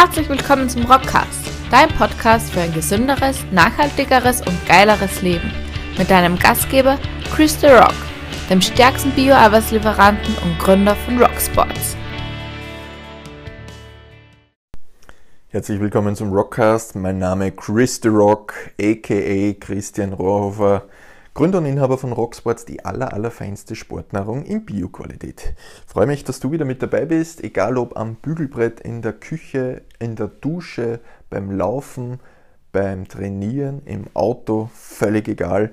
Herzlich willkommen zum Rockcast, dein Podcast für ein gesünderes, nachhaltigeres und geileres Leben. Mit deinem Gastgeber Chris The Rock, dem stärksten Bio-Arbeitslieferanten und Gründer von Rocksports. Herzlich willkommen zum Rockcast. Mein Name Chris The Rock, aka Christian Rohrhofer. Gründer und Inhaber von Rocksports, die aller, allerfeinste Sportnahrung in Bioqualität. Freue mich, dass du wieder mit dabei bist, egal ob am Bügelbrett, in der Küche, in der Dusche, beim Laufen, beim Trainieren, im Auto, völlig egal.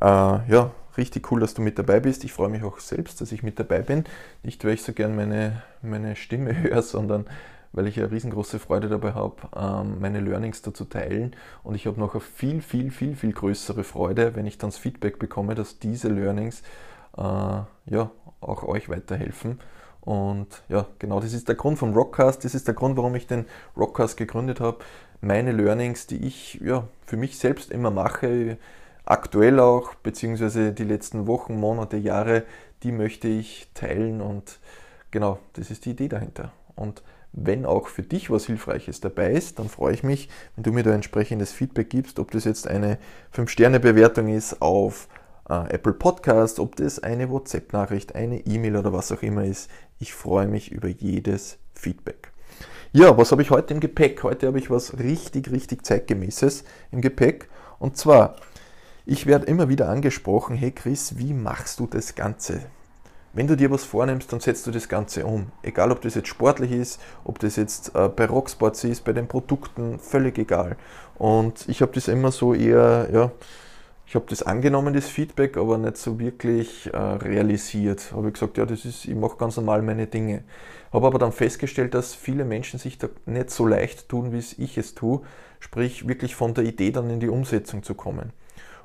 Äh, ja, richtig cool, dass du mit dabei bist. Ich freue mich auch selbst, dass ich mit dabei bin. Nicht, weil ich so gern meine, meine Stimme höre, sondern weil ich eine riesengroße Freude dabei habe, ähm, meine Learnings dazu teilen. Und ich habe noch eine viel, viel, viel, viel größere Freude, wenn ich dann das Feedback bekomme, dass diese Learnings äh, ja, auch euch weiterhelfen. Und ja, genau, das ist der Grund vom Rockcast. Das ist der Grund, warum ich den Rockcast gegründet habe. Meine Learnings, die ich ja, für mich selbst immer mache, aktuell auch, beziehungsweise die letzten Wochen, Monate, Jahre, die möchte ich teilen. Und genau, das ist die Idee dahinter. Und wenn auch für dich was Hilfreiches dabei ist, dann freue ich mich, wenn du mir da entsprechendes Feedback gibst, ob das jetzt eine 5-Sterne-Bewertung ist auf äh, Apple Podcast, ob das eine WhatsApp-Nachricht, eine E-Mail oder was auch immer ist. Ich freue mich über jedes Feedback. Ja, was habe ich heute im Gepäck? Heute habe ich was richtig, richtig zeitgemäßes im Gepäck. Und zwar, ich werde immer wieder angesprochen, hey Chris, wie machst du das Ganze? Wenn du dir was vornimmst, dann setzt du das Ganze um. Egal, ob das jetzt sportlich ist, ob das jetzt äh, bei Rocksports ist, bei den Produkten, völlig egal. Und ich habe das immer so eher, ja, ich habe das angenommen, das Feedback, aber nicht so wirklich äh, realisiert. Habe gesagt, ja, das ist, ich mache ganz normal meine Dinge. Habe aber dann festgestellt, dass viele Menschen sich da nicht so leicht tun, wie ich es tue, sprich wirklich von der Idee dann in die Umsetzung zu kommen.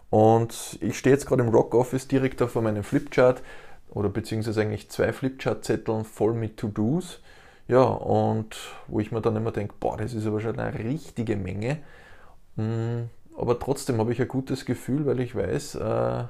Und ich stehe jetzt gerade im Rock Office direkt da vor meinem Flipchart oder beziehungsweise eigentlich zwei Flipchart-Zetteln voll mit To-Dos. Ja, und wo ich mir dann immer denke, boah, das ist aber schon eine richtige Menge. Mm, aber trotzdem habe ich ein gutes Gefühl, weil ich weiß, äh,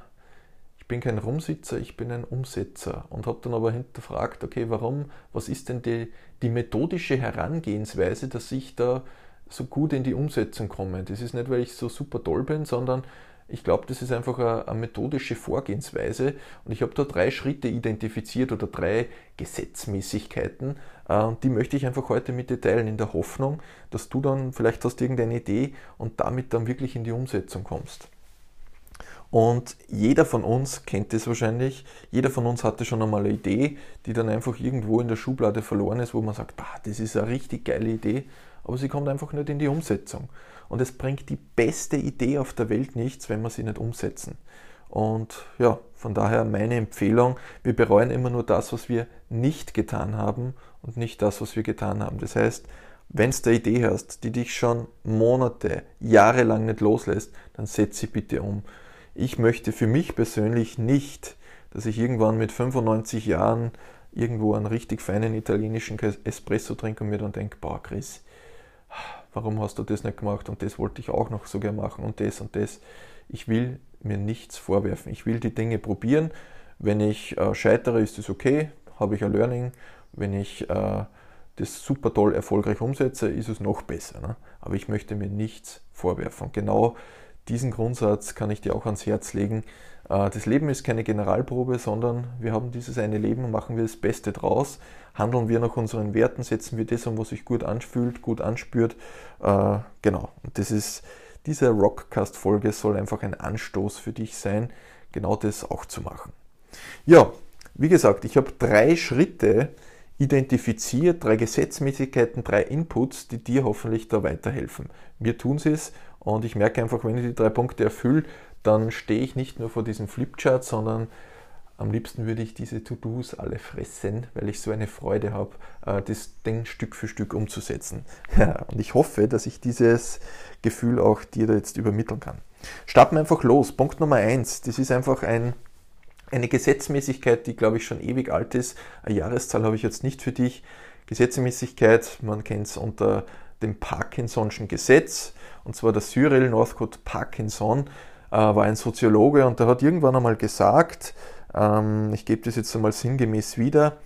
ich bin kein Rumsitzer, ich bin ein Umsetzer. Und habe dann aber hinterfragt, okay, warum, was ist denn die, die methodische Herangehensweise, dass ich da so gut in die Umsetzung komme? Das ist nicht, weil ich so super toll bin, sondern ich glaube, das ist einfach eine, eine methodische Vorgehensweise und ich habe da drei Schritte identifiziert oder drei Gesetzmäßigkeiten äh, und die möchte ich einfach heute mit dir teilen in der Hoffnung, dass du dann vielleicht hast irgendeine Idee und damit dann wirklich in die Umsetzung kommst. Und jeder von uns kennt das wahrscheinlich. Jeder von uns hatte schon einmal eine Idee, die dann einfach irgendwo in der Schublade verloren ist, wo man sagt, bah, das ist eine richtig geile Idee, aber sie kommt einfach nicht in die Umsetzung. Und es bringt die beste Idee auf der Welt nichts, wenn wir sie nicht umsetzen. Und ja, von daher meine Empfehlung, wir bereuen immer nur das, was wir nicht getan haben und nicht das, was wir getan haben. Das heißt, wenn du eine Idee hast, die dich schon Monate, Jahre lang nicht loslässt, dann setz sie bitte um. Ich möchte für mich persönlich nicht, dass ich irgendwann mit 95 Jahren irgendwo einen richtig feinen italienischen Espresso trinke und mir dann denke, boah Chris, warum hast du das nicht gemacht und das wollte ich auch noch so gerne machen und das und das. Ich will mir nichts vorwerfen. Ich will die Dinge probieren. Wenn ich äh, scheitere, ist das okay, habe ich ein Learning. Wenn ich äh, das super toll erfolgreich umsetze, ist es noch besser. Ne? Aber ich möchte mir nichts vorwerfen. Genau diesen Grundsatz kann ich dir auch ans Herz legen. Äh, das Leben ist keine Generalprobe, sondern wir haben dieses eine Leben und machen wir das Beste draus. Handeln wir nach unseren Werten, setzen wir das um, was sich gut anfühlt, gut anspürt. Äh, genau. Und das ist, diese Rockcast-Folge soll einfach ein Anstoß für dich sein, genau das auch zu machen. Ja, wie gesagt, ich habe drei Schritte identifiziert, drei Gesetzmäßigkeiten, drei Inputs, die dir hoffentlich da weiterhelfen. Mir tun sie es und ich merke einfach, wenn ich die drei Punkte erfülle, dann stehe ich nicht nur vor diesem Flipchart, sondern am liebsten würde ich diese To-Dos alle fressen, weil ich so eine Freude habe, äh, das Ding Stück für Stück umzusetzen. und ich hoffe, dass ich dieses Gefühl auch dir jetzt übermitteln kann. Starten wir einfach los. Punkt Nummer eins. Das ist einfach ein, eine Gesetzmäßigkeit, die, glaube ich, schon ewig alt ist. Eine Jahreszahl habe ich jetzt nicht für dich. Gesetzmäßigkeit, man kennt es unter dem Parkinson'schen Gesetz und zwar der Cyril Northcote Parkinson äh, war ein Soziologe und der hat irgendwann einmal gesagt, ähm, ich gebe das jetzt einmal sinngemäß wieder,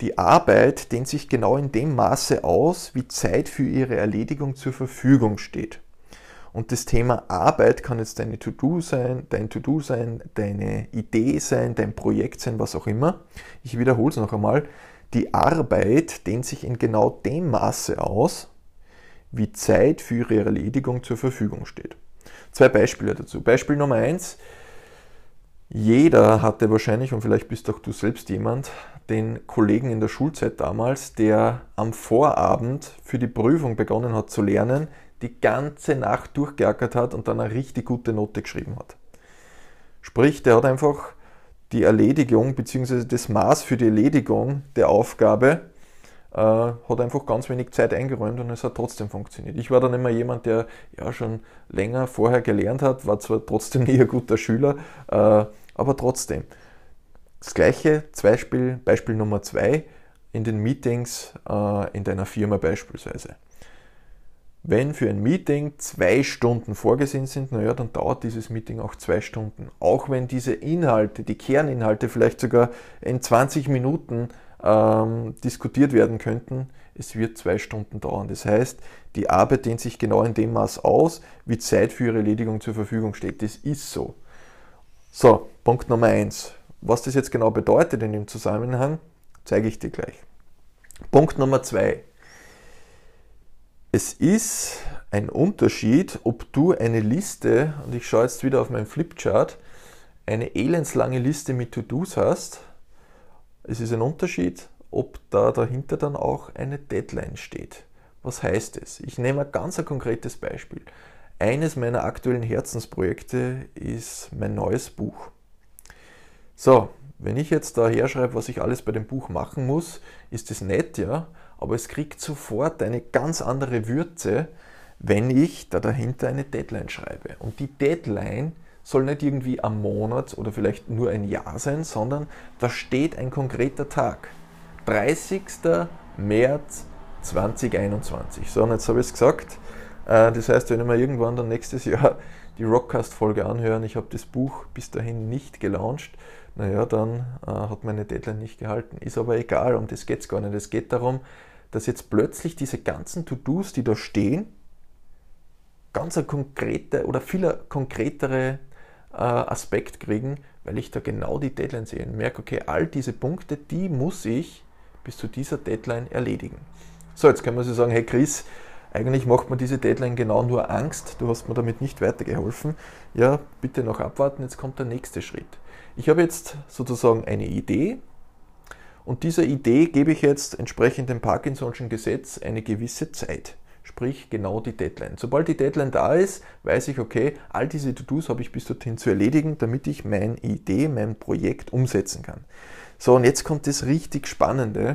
Die Arbeit dehnt sich genau in dem Maße aus, wie Zeit für ihre Erledigung zur Verfügung steht. Und das Thema Arbeit kann jetzt deine To-Do sein, dein To-Do sein, deine Idee sein, dein Projekt sein, was auch immer. Ich wiederhole es noch einmal. Die Arbeit dehnt sich in genau dem Maße aus, wie Zeit für ihre Erledigung zur Verfügung steht. Zwei Beispiele dazu. Beispiel Nummer eins. Jeder hatte wahrscheinlich, und vielleicht bist auch du selbst jemand, den Kollegen in der Schulzeit damals, der am Vorabend für die Prüfung begonnen hat zu lernen, die ganze Nacht durchgeackert hat und dann eine richtig gute Note geschrieben hat. Sprich, der hat einfach die Erledigung bzw. das Maß für die Erledigung der Aufgabe äh, hat einfach ganz wenig Zeit eingeräumt und es hat trotzdem funktioniert. Ich war dann immer jemand, der ja schon länger vorher gelernt hat, war zwar trotzdem nie ein guter Schüler, äh, aber trotzdem. Das gleiche Beispiel, Beispiel Nummer zwei in den Meetings äh, in deiner Firma beispielsweise. Wenn für ein Meeting zwei Stunden vorgesehen sind, naja, dann dauert dieses Meeting auch zwei Stunden. Auch wenn diese Inhalte, die Kerninhalte vielleicht sogar in 20 Minuten ähm, diskutiert werden könnten, es wird zwei Stunden dauern. Das heißt, die Arbeit dehnt sich genau in dem Maß aus, wie Zeit für ihre Erledigung zur Verfügung steht. Das ist so. So, Punkt Nummer eins. Was das jetzt genau bedeutet in dem Zusammenhang, zeige ich dir gleich. Punkt Nummer zwei. Es ist ein Unterschied, ob du eine Liste, und ich schaue jetzt wieder auf meinen Flipchart, eine elendslange Liste mit To-Dos hast. Es ist ein Unterschied, ob da dahinter dann auch eine Deadline steht. Was heißt es? Ich nehme ein ganz ein konkretes Beispiel. Eines meiner aktuellen Herzensprojekte ist mein neues Buch. So, wenn ich jetzt da herschreibe, was ich alles bei dem Buch machen muss, ist das nett, ja, aber es kriegt sofort eine ganz andere Würze, wenn ich da dahinter eine Deadline schreibe. Und die Deadline soll nicht irgendwie am Monat oder vielleicht nur ein Jahr sein, sondern da steht ein konkreter Tag. 30. März 2021. So, und jetzt habe ich es gesagt. Äh, das heißt, wenn ich mir irgendwann dann nächstes Jahr die Rockcast-Folge anhören, ich habe das Buch bis dahin nicht gelauncht, naja, dann äh, hat meine Deadline nicht gehalten. Ist aber egal, um das geht es gar nicht. Es geht darum, dass jetzt plötzlich diese ganzen To-Dos, die da stehen, ganz konkrete oder viel konkretere Aspekt kriegen, weil ich da genau die Deadline sehe und merke, okay, all diese Punkte, die muss ich bis zu dieser Deadline erledigen. So, jetzt kann man sich sagen, hey Chris, eigentlich macht man diese Deadline genau nur Angst, du hast mir damit nicht weitergeholfen. Ja, bitte noch abwarten, jetzt kommt der nächste Schritt. Ich habe jetzt sozusagen eine Idee, und dieser Idee gebe ich jetzt entsprechend dem Parkinson'schen Gesetz eine gewisse Zeit. Sprich genau die Deadline. Sobald die Deadline da ist, weiß ich, okay, all diese To-Dos habe ich bis dorthin zu erledigen, damit ich meine Idee, mein Projekt umsetzen kann. So, und jetzt kommt das richtig Spannende.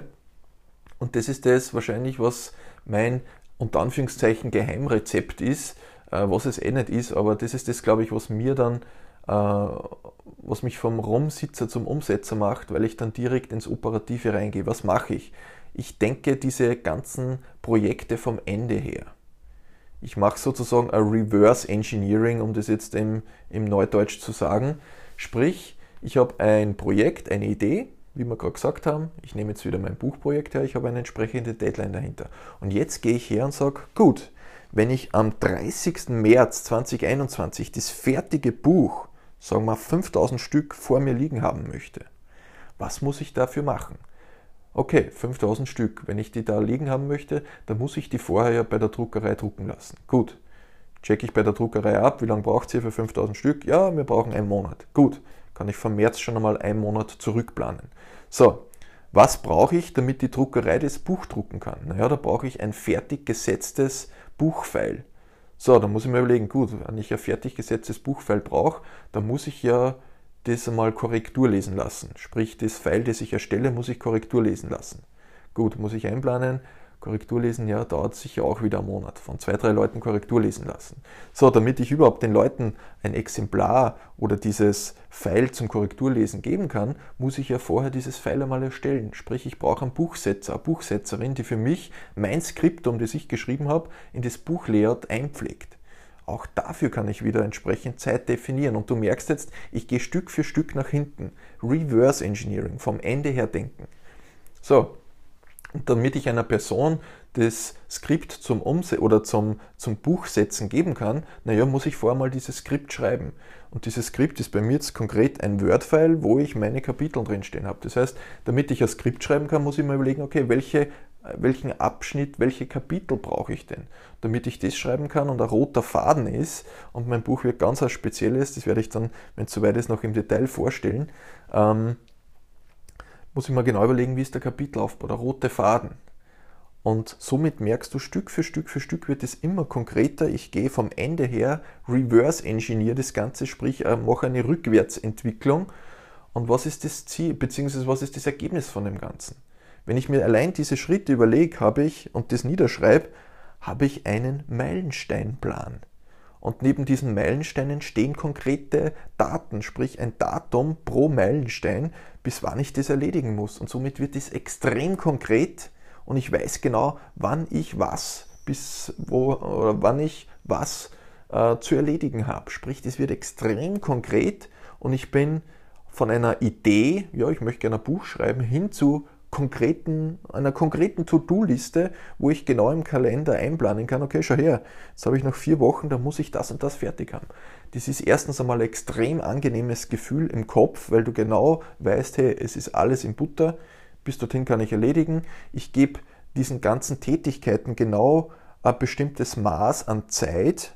Und das ist das wahrscheinlich, was mein unter Anführungszeichen Geheimrezept ist, äh, was es eh nicht ist, aber das ist das, glaube ich, was mir dann äh, was mich vom Rumsitzer zum Umsetzer macht, weil ich dann direkt ins Operative reingehe. Was mache ich? Ich denke diese ganzen Projekte vom Ende her. Ich mache sozusagen ein Reverse Engineering, um das jetzt im, im Neudeutsch zu sagen. Sprich, ich habe ein Projekt, eine Idee, wie wir gerade gesagt haben. Ich nehme jetzt wieder mein Buchprojekt her, ich habe eine entsprechende Deadline dahinter. Und jetzt gehe ich her und sage, gut, wenn ich am 30. März 2021 das fertige Buch sagen wir 5000 Stück vor mir liegen haben möchte, was muss ich dafür machen? Okay, 5000 Stück. Wenn ich die da liegen haben möchte, dann muss ich die vorher ja bei der Druckerei drucken lassen. Gut, checke ich bei der Druckerei ab, wie lange braucht ihr für 5000 Stück? Ja, wir brauchen einen Monat. Gut, kann ich vom März schon einmal einen Monat zurückplanen. So, was brauche ich, damit die Druckerei das Buch drucken kann? Naja, da brauche ich ein fertig gesetztes Buchfile. So, dann muss ich mir überlegen, gut, wenn ich ein fertig gesetztes Buchfile brauche, dann muss ich ja das einmal Korrektur lesen lassen. Sprich, das File, das ich erstelle, muss ich Korrektur lesen lassen. Gut, muss ich einplanen, Korrektur lesen, ja, dauert sicher auch wieder einen Monat. Von zwei, drei Leuten Korrektur lesen lassen. So, damit ich überhaupt den Leuten ein Exemplar oder dieses File zum Korrekturlesen geben kann, muss ich ja vorher dieses File einmal erstellen. Sprich, ich brauche einen Buchsetzer, eine Buchsetzerin, die für mich mein Skriptum, das ich geschrieben habe, in das Buchlayout einpflegt. Auch dafür kann ich wieder entsprechend Zeit definieren. Und du merkst jetzt, ich gehe Stück für Stück nach hinten. Reverse Engineering, vom Ende her denken. So, und damit ich einer Person das Skript zum Umse oder zum, zum Buchsetzen geben kann, naja, muss ich vorher mal dieses Skript schreiben. Und dieses Skript ist bei mir jetzt konkret ein Word-File, wo ich meine Kapitel drinstehen habe. Das heißt, damit ich ein Skript schreiben kann, muss ich mir überlegen, okay, welche, welchen Abschnitt, welche Kapitel brauche ich denn? Damit ich das schreiben kann und ein roter Faden ist und mein Buch wird ganz was Spezielles, das werde ich dann, wenn es soweit ist, noch im Detail vorstellen, ähm, muss ich mir genau überlegen, wie ist der Kapitelaufbau, der rote Faden. Und somit merkst du, Stück für Stück für Stück wird es immer konkreter. Ich gehe vom Ende her, reverse engineer das Ganze, sprich äh, mache eine Rückwärtsentwicklung. Und was ist das Ziel, beziehungsweise was ist das Ergebnis von dem Ganzen? Wenn ich mir allein diese Schritte überlege, habe ich und das niederschreibe, habe ich einen Meilensteinplan. Und neben diesen Meilensteinen stehen konkrete Daten, sprich ein Datum pro Meilenstein, bis wann ich das erledigen muss. Und somit wird es extrem konkret und ich weiß genau, wann ich was bis wo oder wann ich was äh, zu erledigen habe. Sprich, das wird extrem konkret und ich bin von einer Idee, ja, ich möchte gerne ein Buch schreiben, hin zu konkreten, einer konkreten To-Do-Liste, wo ich genau im Kalender einplanen kann, okay, schau her, jetzt habe ich noch vier Wochen, da muss ich das und das fertig haben. Das ist erstens einmal ein extrem angenehmes Gefühl im Kopf, weil du genau weißt, hey, es ist alles in Butter, bis dorthin kann ich erledigen. Ich gebe diesen ganzen Tätigkeiten genau ein bestimmtes Maß an Zeit,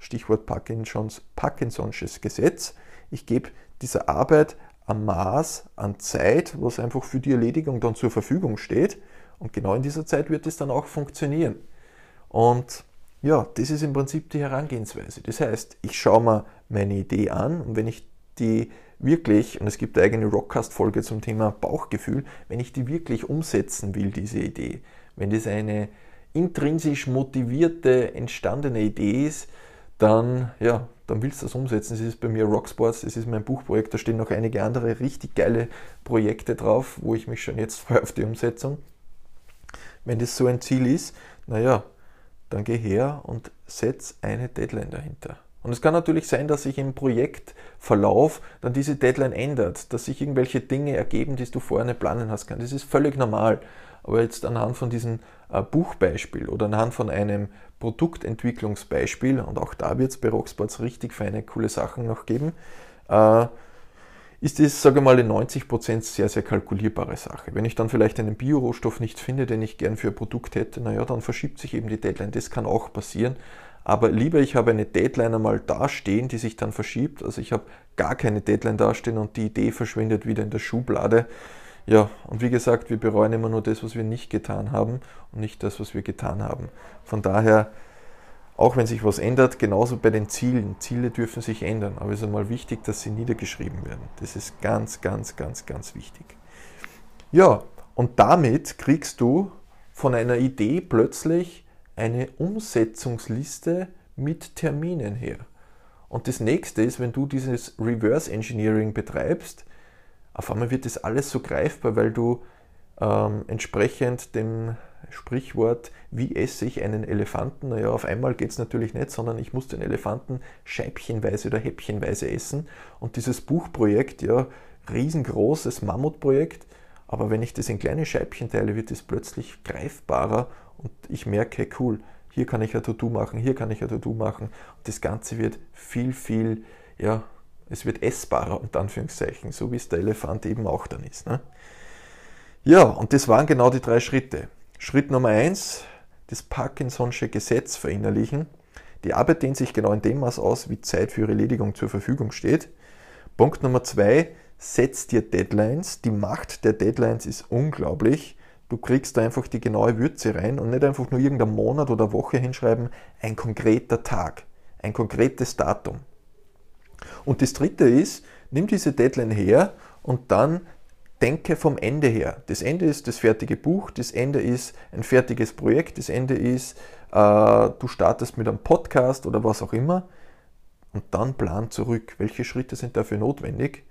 Stichwort Parkinsons, Parkinson'sches Gesetz. Ich gebe dieser Arbeit ein Maß an Zeit, was einfach für die Erledigung dann zur Verfügung steht. Und genau in dieser Zeit wird es dann auch funktionieren. Und ja, das ist im Prinzip die Herangehensweise. Das heißt, ich schaue mir meine Idee an und wenn ich die wirklich, und es gibt eine eigene Rockcast-Folge zum Thema Bauchgefühl, wenn ich die wirklich umsetzen will, diese Idee, wenn das eine intrinsisch motivierte, entstandene Idee ist, dann, ja, dann willst du das umsetzen. Es ist bei mir Rocksports, es ist mein Buchprojekt, da stehen noch einige andere richtig geile Projekte drauf, wo ich mich schon jetzt freue auf die Umsetzung. Wenn das so ein Ziel ist, naja, dann geh her und setz eine Deadline dahinter. Und es kann natürlich sein, dass sich im Projektverlauf dann diese Deadline ändert, dass sich irgendwelche Dinge ergeben, die du vorher nicht planen hast. Das ist völlig normal. Aber jetzt anhand von diesem äh, Buchbeispiel oder anhand von einem Produktentwicklungsbeispiel, und auch da wird es bei Rocksports richtig feine, coole Sachen noch geben, äh, ist es, sage ich mal, in 90% sehr, sehr kalkulierbare Sache. Wenn ich dann vielleicht einen Biorohstoff nicht finde, den ich gern für ein Produkt hätte, naja, dann verschiebt sich eben die Deadline. Das kann auch passieren. Aber lieber, ich habe eine Deadline einmal dastehen, die sich dann verschiebt. Also ich habe gar keine Deadline dastehen und die Idee verschwindet wieder in der Schublade. Ja, und wie gesagt, wir bereuen immer nur das, was wir nicht getan haben und nicht das, was wir getan haben. Von daher, auch wenn sich was ändert, genauso bei den Zielen. Ziele dürfen sich ändern, aber es ist einmal wichtig, dass sie niedergeschrieben werden. Das ist ganz, ganz, ganz, ganz wichtig. Ja, und damit kriegst du von einer Idee plötzlich eine Umsetzungsliste mit Terminen her. Und das nächste ist, wenn du dieses Reverse Engineering betreibst, auf einmal wird das alles so greifbar, weil du ähm, entsprechend dem Sprichwort, wie esse ich einen Elefanten? Naja, auf einmal geht es natürlich nicht, sondern ich muss den Elefanten scheibchenweise oder häppchenweise essen. Und dieses Buchprojekt, ja, riesengroßes Mammutprojekt, aber wenn ich das in kleine Scheibchen teile, wird es plötzlich greifbarer und ich merke, cool, hier kann ich ein To-Do machen, hier kann ich ein To-Do machen. Und das Ganze wird viel, viel, ja, es wird essbarer, unter Anführungszeichen, so wie es der Elefant eben auch dann ist. Ne? Ja, und das waren genau die drei Schritte. Schritt Nummer eins, das Parkinson'sche Gesetz verinnerlichen. Die Arbeit dehnt sich genau in dem Maß aus, wie Zeit für ihre Erledigung zur Verfügung steht. Punkt Nummer zwei, setz dir Deadlines. Die Macht der Deadlines ist unglaublich. Du kriegst da einfach die genaue Würze rein und nicht einfach nur irgendeinen Monat oder Woche hinschreiben, ein konkreter Tag, ein konkretes Datum. Und das dritte ist, nimm diese Deadline her und dann denke vom Ende her. Das Ende ist das fertige Buch, das Ende ist ein fertiges Projekt, das Ende ist, äh, du startest mit einem Podcast oder was auch immer. Und dann plan zurück, welche Schritte sind dafür notwendig.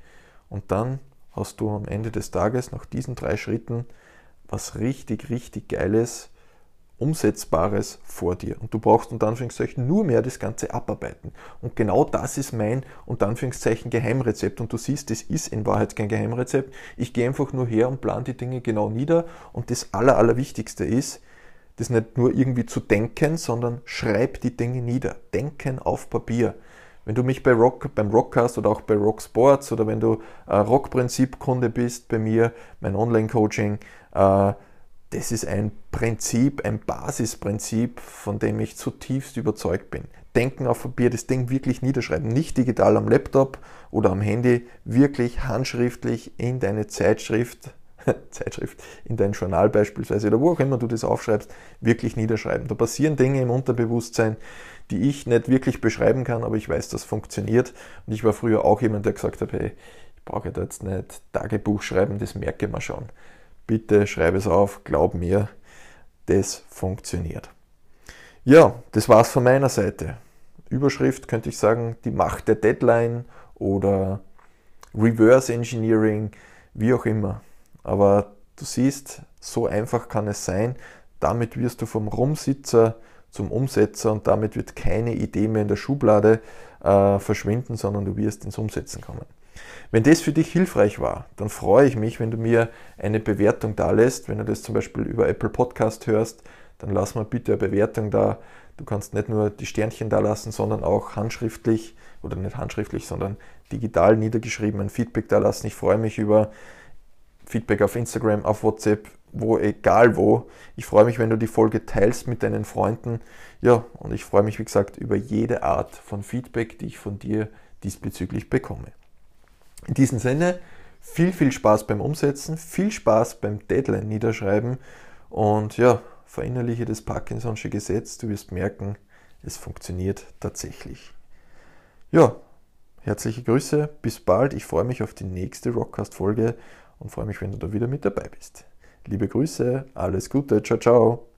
Und dann hast du am Ende des Tages nach diesen drei Schritten was richtig, richtig Geiles Umsetzbares vor dir. Und du brauchst unter Anführungszeichen nur mehr das Ganze abarbeiten. Und genau das ist mein unter Anführungszeichen Geheimrezept. Und du siehst, das ist in Wahrheit kein Geheimrezept. Ich gehe einfach nur her und plane die Dinge genau nieder. Und das Aller, Allerwichtigste ist, das nicht nur irgendwie zu denken, sondern schreib die Dinge nieder. Denken auf Papier. Wenn du mich bei Rock, beim Rockcast oder auch bei Rock Sports oder wenn du äh, Rockprinzip-Kunde bist bei mir, mein Online-Coaching, äh, das ist ein Prinzip, ein Basisprinzip, von dem ich zutiefst überzeugt bin. Denken auf Papier, das Ding wirklich niederschreiben, nicht digital am Laptop oder am Handy, wirklich handschriftlich in deine Zeitschrift, Zeitschrift, in dein Journal beispielsweise oder wo auch immer du das aufschreibst, wirklich niederschreiben. Da passieren Dinge im Unterbewusstsein, die ich nicht wirklich beschreiben kann, aber ich weiß, das funktioniert. Und ich war früher auch jemand, der gesagt hat, hey, ich brauche jetzt nicht Tagebuch schreiben, das merke ich mir schon. Bitte schreibe es auf, glaub mir, das funktioniert. Ja, das war's von meiner Seite. Überschrift könnte ich sagen, die Macht der Deadline oder Reverse Engineering, wie auch immer. Aber du siehst, so einfach kann es sein. Damit wirst du vom Rumsitzer zum Umsetzer und damit wird keine Idee mehr in der Schublade äh, verschwinden, sondern du wirst ins Umsetzen kommen. Wenn das für dich hilfreich war, dann freue ich mich, wenn du mir eine Bewertung da lässt. Wenn du das zum Beispiel über Apple Podcast hörst, dann lass mal bitte eine Bewertung da. Du kannst nicht nur die Sternchen da lassen, sondern auch handschriftlich oder nicht handschriftlich, sondern digital niedergeschrieben ein Feedback da lassen. Ich freue mich über Feedback auf Instagram, auf WhatsApp, wo egal wo. Ich freue mich, wenn du die Folge teilst mit deinen Freunden. Ja, und ich freue mich, wie gesagt, über jede Art von Feedback, die ich von dir diesbezüglich bekomme. In diesem Sinne, viel, viel Spaß beim Umsetzen, viel Spaß beim Deadline niederschreiben und ja, verinnerliche das Parkinson'sche Gesetz. Du wirst merken, es funktioniert tatsächlich. Ja, herzliche Grüße, bis bald. Ich freue mich auf die nächste Rockcast-Folge und freue mich, wenn du da wieder mit dabei bist. Liebe Grüße, alles Gute, ciao, ciao.